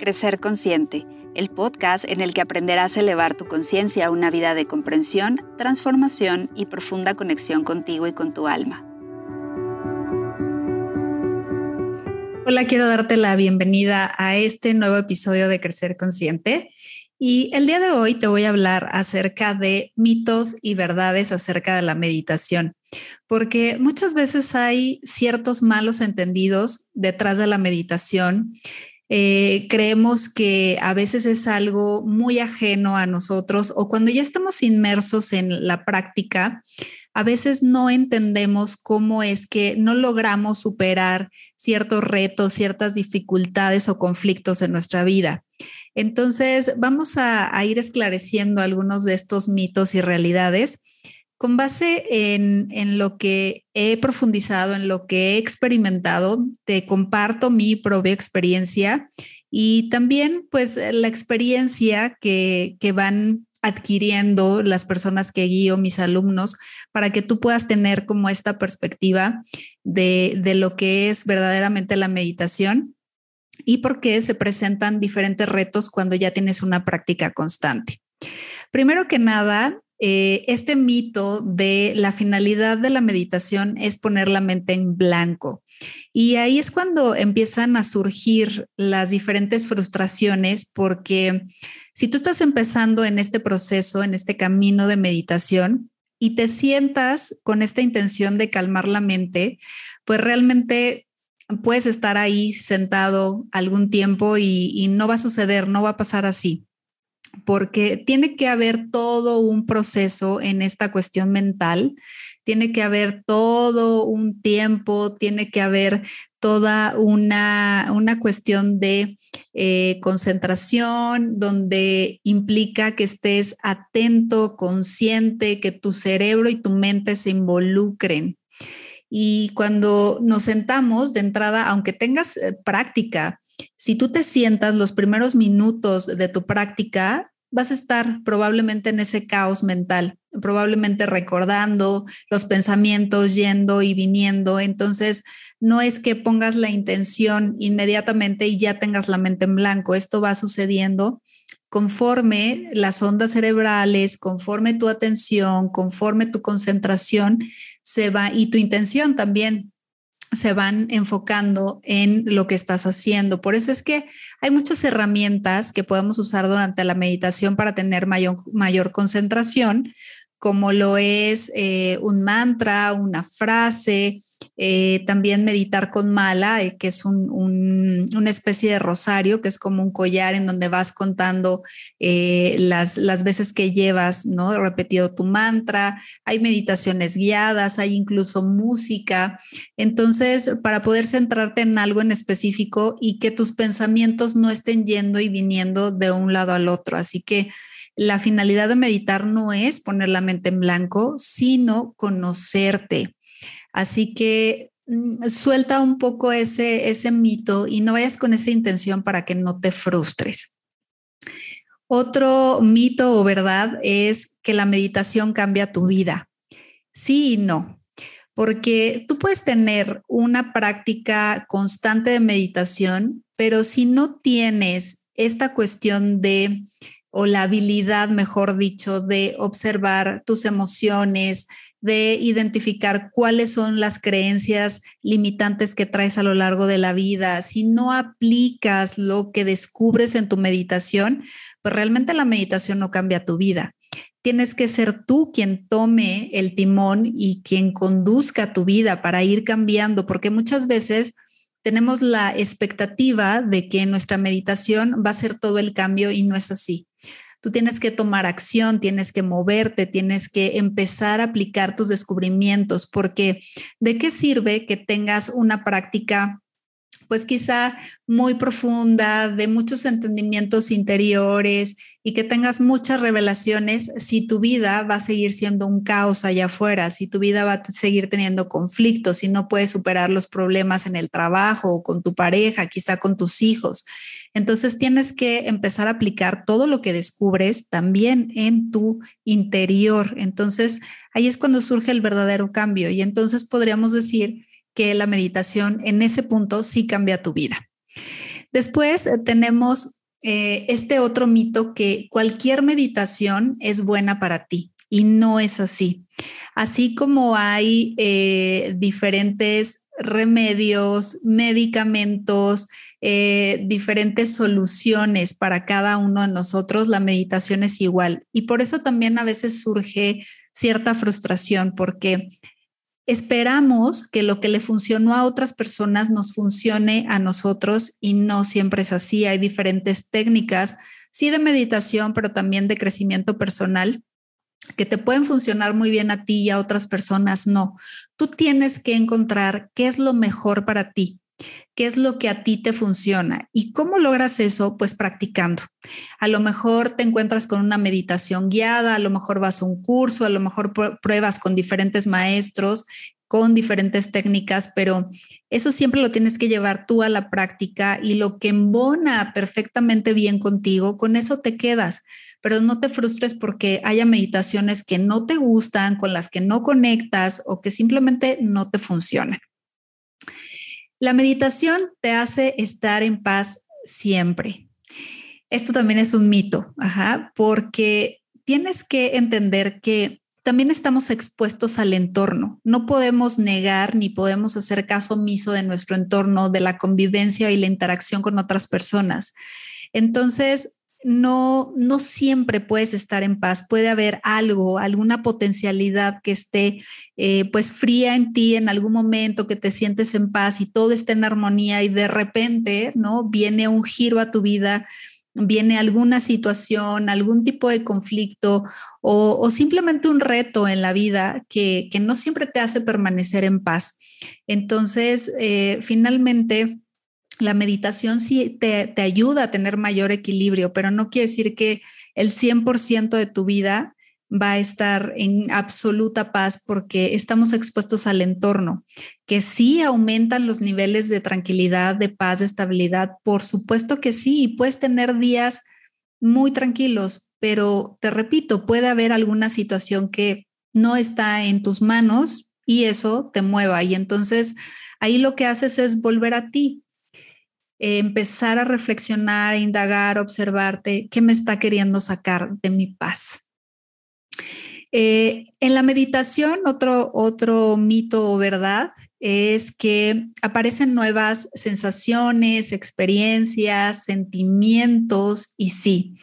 Crecer Consciente, el podcast en el que aprenderás a elevar tu conciencia a una vida de comprensión, transformación y profunda conexión contigo y con tu alma. Hola, quiero darte la bienvenida a este nuevo episodio de Crecer Consciente. Y el día de hoy te voy a hablar acerca de mitos y verdades acerca de la meditación, porque muchas veces hay ciertos malos entendidos detrás de la meditación eh, creemos que a veces es algo muy ajeno a nosotros o cuando ya estamos inmersos en la práctica, a veces no entendemos cómo es que no logramos superar ciertos retos, ciertas dificultades o conflictos en nuestra vida. Entonces, vamos a, a ir esclareciendo algunos de estos mitos y realidades con base en, lo que he profundizado, en lo que he experimentado, te comparto mi propia experiencia y también pues la experiencia que, van adquiriendo las personas que guío, mis alumnos, para que tú puedas tener como esta perspectiva de, de lo que es verdaderamente la meditación y por qué se presentan diferentes retos cuando ya tienes una práctica constante. Primero que nada, eh, este mito de la finalidad de la meditación es poner la mente en blanco. Y ahí es cuando empiezan a surgir las diferentes frustraciones, porque si tú estás empezando en este proceso, en este camino de meditación, y te sientas con esta intención de calmar la mente, pues realmente puedes estar ahí sentado algún tiempo y no va a suceder, no va a pasar así porque tiene que haber todo un proceso en esta cuestión mental, tiene que haber todo un tiempo, tiene que haber toda una, cuestión de eh, concentración donde implica que estés atento, consciente, que tu cerebro y tu mente se involucren. Y cuando nos sentamos de entrada, aunque tengas eh, práctica, si tú te sientas los primeros minutos de tu práctica, vas a estar probablemente en ese caos mental, probablemente recordando los pensamientos yendo y viniendo. Entonces, no es que pongas la intención inmediatamente y ya tengas la mente en blanco. Esto va sucediendo conforme las ondas cerebrales, conforme tu atención, conforme tu concentración se va y tu intención también se van enfocando en lo que estás haciendo. Por eso es que hay muchas herramientas que podemos usar durante la meditación para tener mayor, mayor concentración, como lo es eh, un mantra, una frase, eh, también meditar con mala, eh, que es una especie de rosario, que es como un collar en donde vas contando las, las, veces que llevas, ¿no? Repetido tu mantra, hay meditaciones guiadas, hay incluso música. Entonces, para poder centrarte en algo en específico y que tus pensamientos no estén yendo y viniendo de un lado al otro. Así que la finalidad de meditar no es poner la mente en blanco, sino conocerte. Así que mm, suelta un poco ese, ese mito y no vayas con esa intención para que no te frustres. Otro mito o verdad es que la meditación cambia tu vida. Sí y no, porque tú puedes tener una práctica constante de meditación, pero si no tienes esta cuestión de o la habilidad, mejor dicho, de observar tus emociones, de identificar cuáles son las creencias limitantes que traes a lo largo de la vida. Si no aplicas lo que descubres en tu meditación, pues realmente la meditación no cambia tu vida. Tienes que ser tú quien tome el timón y quien conduzca tu vida para ir cambiando, porque muchas veces tenemos la expectativa de que nuestra meditación va a ser todo el cambio y no es así. Tú tienes que tomar acción, tienes que moverte, tienes que empezar a aplicar tus descubrimientos, porque ¿de qué sirve que tengas una práctica pues quizá muy profunda, de muchos entendimientos interiores y que tengas muchas revelaciones, si tu vida va a seguir siendo un caos allá afuera, si tu vida va a seguir teniendo conflictos, si no puedes superar los problemas en el trabajo o con tu pareja, quizá con tus hijos. Entonces tienes que empezar a aplicar todo lo que descubres también en tu interior. Entonces ahí es cuando surge el verdadero cambio y entonces podríamos decir que la meditación en ese punto sí cambia tu vida. Después eh, tenemos eh, este otro mito que cualquier meditación es buena para ti y no es así. Así como hay eh, diferentes remedios, medicamentos, diferentes soluciones para cada uno de nosotros, la meditación es igual. Y por eso también a veces surge cierta frustración porque esperamos que lo que le funcionó a otras personas nos funcione a nosotros y no siempre es así. Hay diferentes técnicas, sí de meditación, pero también de crecimiento personal que te pueden funcionar muy bien a ti y a otras personas no. Tú tienes que encontrar qué es lo mejor para ti qué es lo que a ti te funciona y cómo logras eso, pues practicando. A lo mejor te encuentras con una meditación guiada, a lo mejor vas a un curso, a lo mejor pruebas con diferentes maestros, con diferentes técnicas, pero eso siempre lo tienes que llevar tú a la práctica y lo que embona perfectamente bien contigo, con eso te quedas pero no te frustres porque haya meditaciones que no te gustan, con las que no conectas o que simplemente no te funcionan. La meditación te hace estar en paz siempre. Esto también es un mito, porque tienes que entender que también estamos expuestos al entorno. No podemos negar ni podemos hacer caso omiso de nuestro entorno, de la convivencia y la interacción con otras personas. Entonces, no, no siempre puedes estar en paz. Puede haber algo, alguna potencialidad que esté eh, pues fría en ti en algún momento, que te sientes en paz y todo está en armonía y de repente, ¿no? Viene un giro a tu vida, viene alguna situación, algún tipo de conflicto o, simplemente un reto en la vida que, no siempre te hace permanecer en paz. Entonces, eh, finalmente la meditación sí te, ayuda a tener mayor equilibrio, pero no quiere decir que el 100% de tu vida va a estar en absoluta paz porque estamos expuestos al entorno, que sí aumentan los niveles de tranquilidad, de paz, de estabilidad. Por supuesto que sí, puedes tener días muy tranquilos, pero te repito, puede haber alguna situación que no está en tus manos y eso te mueva. Y entonces ahí lo que haces es volver a ti, empezar a reflexionar, indagar, observarte, qué me está queriendo sacar de mi paz. Eh, en la meditación, otro, otro mito o verdad es que aparecen nuevas sensaciones, experiencias, sentimientos y sí,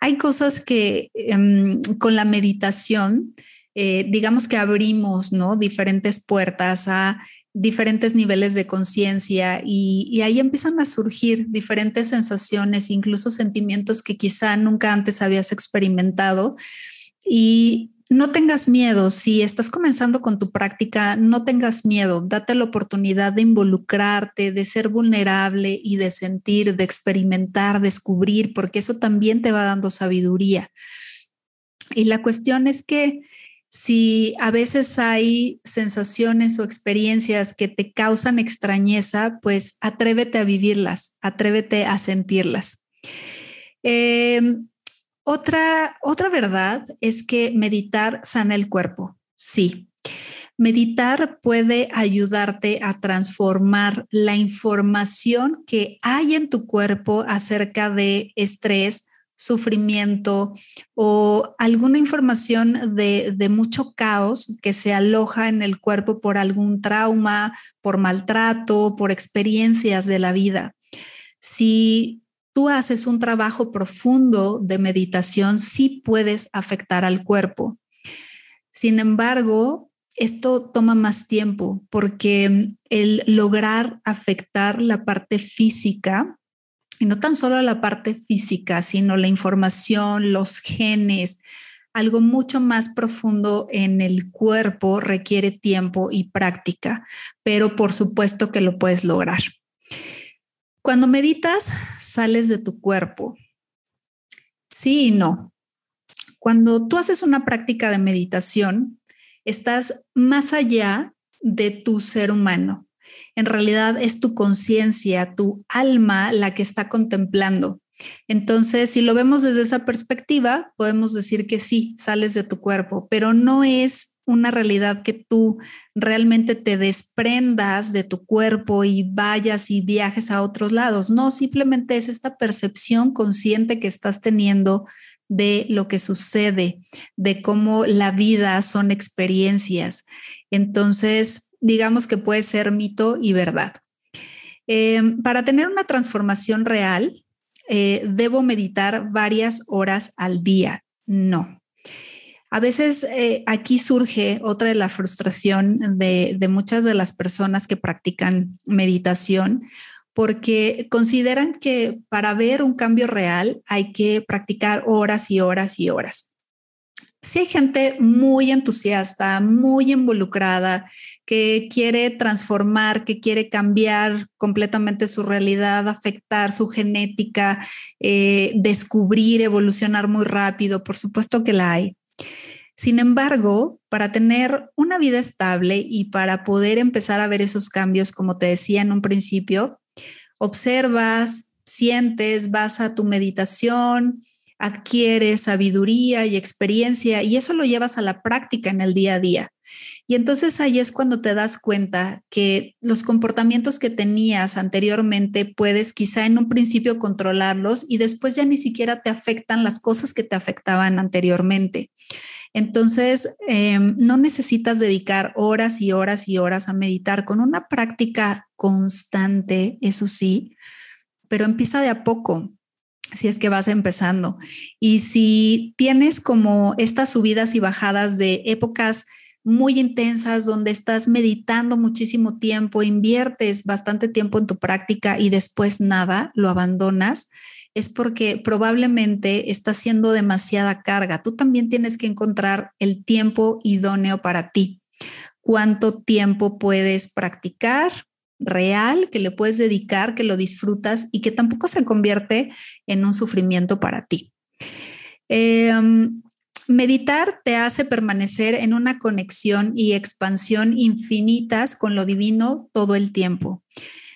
hay cosas que em, con la meditación, eh, digamos que abrimos ¿no? diferentes puertas a diferentes niveles de conciencia y, ahí empiezan a surgir diferentes sensaciones, incluso sentimientos que quizá nunca antes habías experimentado. Y no tengas miedo, si estás comenzando con tu práctica, no tengas miedo, date la oportunidad de involucrarte, de ser vulnerable y de sentir, de experimentar, descubrir, porque eso también te va dando sabiduría. Y la cuestión es que si a veces hay sensaciones o experiencias que te causan extrañeza, pues atrévete a vivirlas, atrévete a sentirlas. Em, otra, otra verdad es que meditar sana el cuerpo. Sí, meditar puede ayudarte a transformar la información que hay en tu cuerpo acerca de estrés, sufrimiento o alguna información de, mucho caos que se aloja en el cuerpo por algún trauma, por maltrato, por experiencias de la vida. Si tú haces un trabajo profundo de meditación, sí puedes afectar al cuerpo. Sin embargo, esto toma más tiempo porque el lograr afectar la parte física y no tan solo la parte física, sino la información, los genes, algo mucho más profundo en el cuerpo requiere tiempo y práctica, pero por supuesto que lo puedes lograr. Cuando meditas, sales de tu cuerpo. Sí y no. Cuando tú haces una práctica de meditación, estás más allá de tu ser humano en realidad es tu conciencia, tu alma la que está contemplando. Entonces, si lo vemos desde esa perspectiva, podemos decir que sí, sales de tu cuerpo, pero no es una realidad que tú realmente te desprendas de tu cuerpo y vayas y viajes a otros lados. No, simplemente es esta percepción consciente que estás teniendo de lo que sucede, de cómo la vida son experiencias. Entonces, digamos que puede ser mito y verdad. Em, para tener una transformación real, eh, debo meditar varias horas al día. No, a veces eh, aquí surge otra de la frustración de, muchas de las personas que practican meditación porque consideran que para ver un cambio real hay que practicar horas y horas y horas. Si hay gente muy entusiasta, muy involucrada, que quiere transformar, que quiere cambiar completamente su realidad, afectar su genética, eh, descubrir, evolucionar muy rápido, por supuesto que la hay. Sin embargo, para tener una vida estable y para poder empezar a ver esos cambios, como te decía en un principio, observas, sientes, vas a tu meditación, adquieres sabiduría y experiencia y eso lo llevas a la práctica en el día a día. Y entonces ahí es cuando te das cuenta que los comportamientos que tenías anteriormente puedes quizá en un principio controlarlos y después ya ni siquiera te afectan las cosas que te afectaban anteriormente. Entonces, em, no necesitas dedicar horas y horas y horas a meditar con una práctica constante, eso sí, pero empieza de a poco si es que vas empezando. Y si tienes como estas subidas y bajadas de épocas muy intensas donde estás meditando muchísimo tiempo, inviertes bastante tiempo en tu práctica y después nada, lo abandonas, es porque probablemente está siendo demasiada carga. Tú también tienes que encontrar el tiempo idóneo para ti. ¿Cuánto tiempo puedes practicar? Real que le puedes dedicar, que lo disfrutas y que tampoco se convierte en un sufrimiento para ti. Em, meditar te hace permanecer en una conexión y expansión infinitas con lo divino todo el tiempo.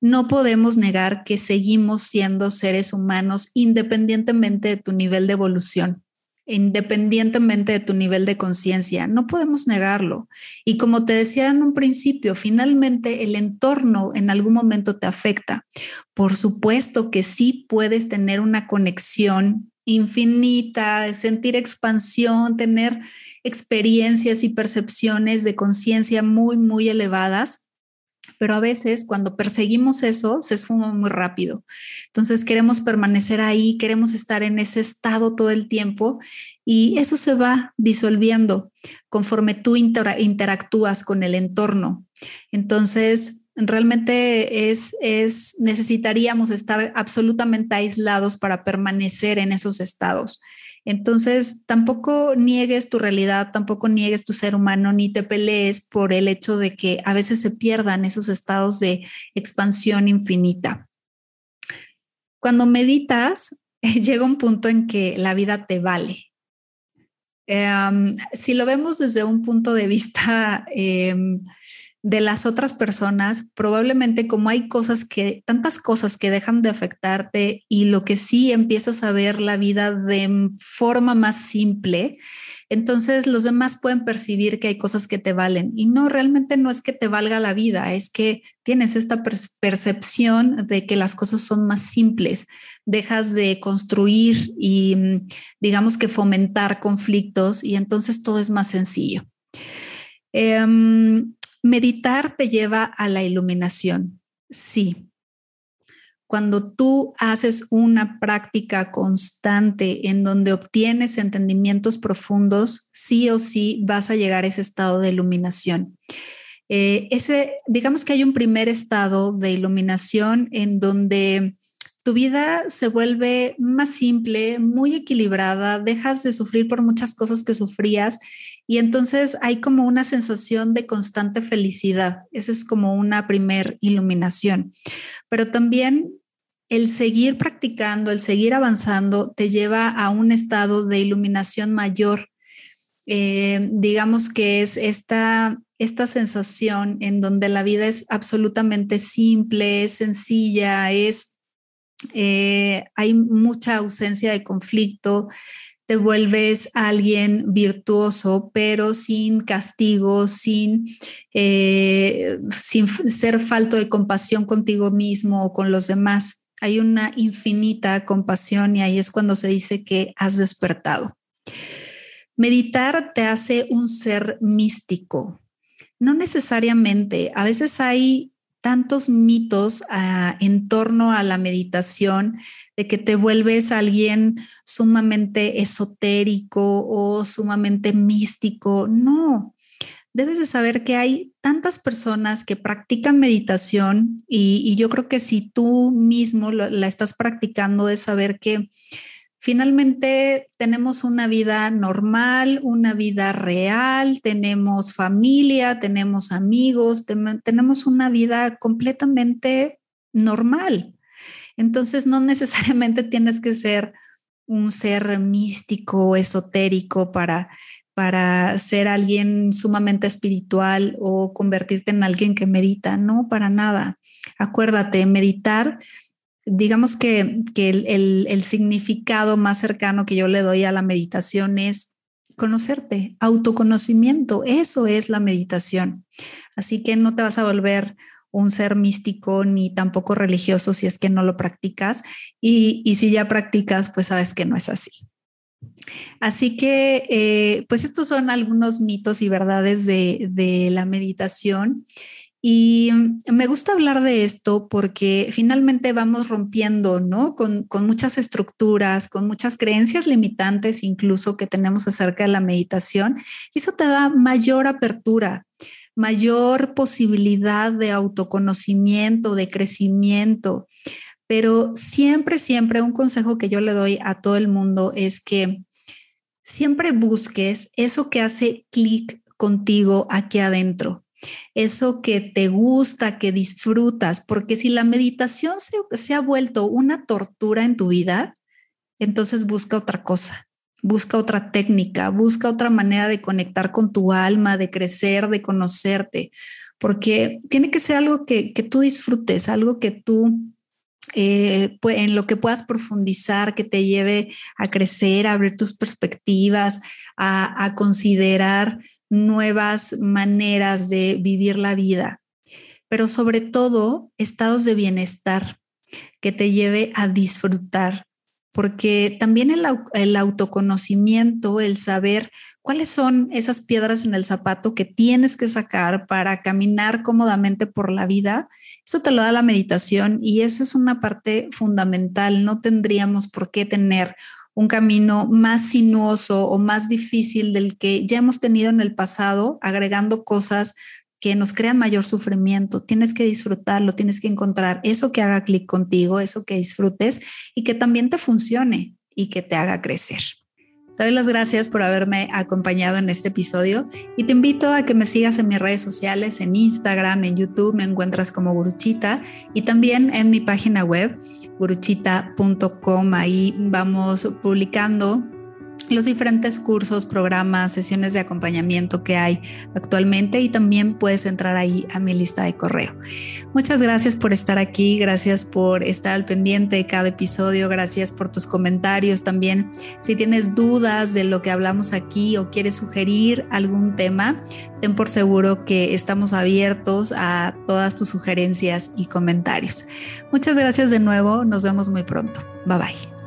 No podemos negar que seguimos siendo seres humanos independientemente de tu nivel de evolución independientemente de tu nivel de conciencia. No podemos negarlo. Y como te decía en un principio, finalmente el entorno en algún momento te afecta. Por supuesto que sí puedes tener una conexión infinita, sentir expansión, tener experiencias y percepciones de conciencia muy, muy elevadas pero a veces cuando perseguimos eso se esfuma muy rápido. Entonces queremos permanecer ahí, queremos estar en ese estado todo el tiempo y eso se va disolviendo conforme tú interactúas con el entorno. Entonces, realmente es, es, necesitaríamos estar absolutamente aislados para permanecer en esos estados. Entonces, tampoco niegues tu realidad, tampoco niegues tu ser humano, ni te pelees por el hecho de que a veces se pierdan esos estados de expansión infinita. Cuando meditas, llega un punto en que la vida te vale. Em, si lo vemos desde un punto de vista em, de las otras personas, probablemente como hay cosas que, tantas cosas que dejan de afectarte y lo que sí empiezas a ver la vida de forma más simple, entonces los demás pueden percibir que hay cosas que te valen. Y no, realmente no es que te valga la vida, es que tienes esta percepción de que las cosas son más simples, dejas de construir y mm, digamos que fomentar conflictos y entonces todo es más sencillo. Em, Meditar te lleva a la iluminación, sí. Cuando tú haces una práctica constante en donde obtienes entendimientos profundos, sí o sí vas a llegar a ese estado de iluminación. Eh, ese, digamos que hay un primer estado de iluminación en donde tu vida se vuelve más simple, muy equilibrada, dejas de sufrir por muchas cosas que sufrías y entonces hay como una sensación de constante felicidad. Esa es como una primer iluminación. Pero también el seguir practicando, el seguir avanzando, te lleva a un estado de iluminación mayor. Eh, digamos que es esta, esta sensación en donde la vida es absolutamente simple, es sencilla, es eh, hay mucha ausencia de conflicto, te vuelves alguien virtuoso, pero sin castigo, sin, eh, sin ser falto de compasión contigo mismo o con los demás. Hay una infinita compasión y ahí es cuando se dice que has despertado. Meditar te hace un ser místico. No necesariamente, a veces hay tantos mitos ah, en torno a la meditación, de que te vuelves alguien sumamente esotérico o sumamente místico. No, debes de saber que hay tantas personas que practican meditación y, yo creo que si tú mismo la estás practicando, de saber que Finalmente, tenemos una vida normal, una vida real, tenemos familia, tenemos amigos, tenemos una vida completamente normal. Entonces, no necesariamente tienes que ser un ser místico o esotérico para, para ser alguien sumamente espiritual o convertirte en alguien que medita. No, para nada. Acuérdate, meditar digamos que, el, significado más cercano que yo le doy a la meditación es conocerte, autoconocimiento, eso es la meditación. Así que no te vas a volver un ser místico ni tampoco religioso si es que no lo practicas y, si ya practicas, pues sabes que no es así. Así que, eh, pues estos son algunos mitos y verdades de, de la meditación y me gusta hablar de esto porque finalmente vamos rompiendo, ¿no? Con, muchas estructuras, con muchas creencias limitantes incluso que tenemos acerca de la meditación. Y eso te da mayor apertura, mayor posibilidad de autoconocimiento, de crecimiento. Pero siempre, siempre un consejo que yo le doy a todo el mundo es que siempre busques eso que hace clic contigo aquí adentro eso que te gusta, que disfrutas, porque si la meditación se, ha vuelto una tortura en tu vida, entonces busca otra cosa, busca otra técnica, busca otra manera de conectar con tu alma, de crecer, de conocerte, porque tiene que ser algo que, tú disfrutes, algo que tú eh, en lo que puedas profundizar, que te lleve a crecer, a abrir tus perspectivas, a, a considerar nuevas maneras de vivir la vida, pero sobre todo estados de bienestar que te lleve a disfrutar, porque también el, autoconocimiento, el saber cuáles son esas piedras en el zapato que tienes que sacar para caminar cómodamente por la vida, eso te lo da la meditación y eso es una parte fundamental. No tendríamos por qué tener un camino más sinuoso o más difícil del que ya hemos tenido en el pasado, agregando cosas que nos crean mayor sufrimiento. Tienes que disfrutarlo, tienes que encontrar eso que haga clic contigo, eso que disfrutes y que también te funcione y que te haga crecer. Te doy las gracias por haberme acompañado en este episodio y te invito a que me sigas en mis redes sociales, en Instagram, en YouTube, me encuentras como Guruchita y también en mi página web, guruchita.com. Ahí vamos publicando los diferentes cursos, programas, sesiones de acompañamiento que hay actualmente y también puedes entrar ahí a mi lista de correo. Muchas gracias por estar aquí, gracias por estar al pendiente de cada episodio, gracias por tus comentarios también. Si tienes dudas de lo que hablamos aquí o quieres sugerir algún tema, ten por seguro que estamos abiertos a todas tus sugerencias y comentarios. Muchas gracias de nuevo, nos vemos muy pronto. Bye bye.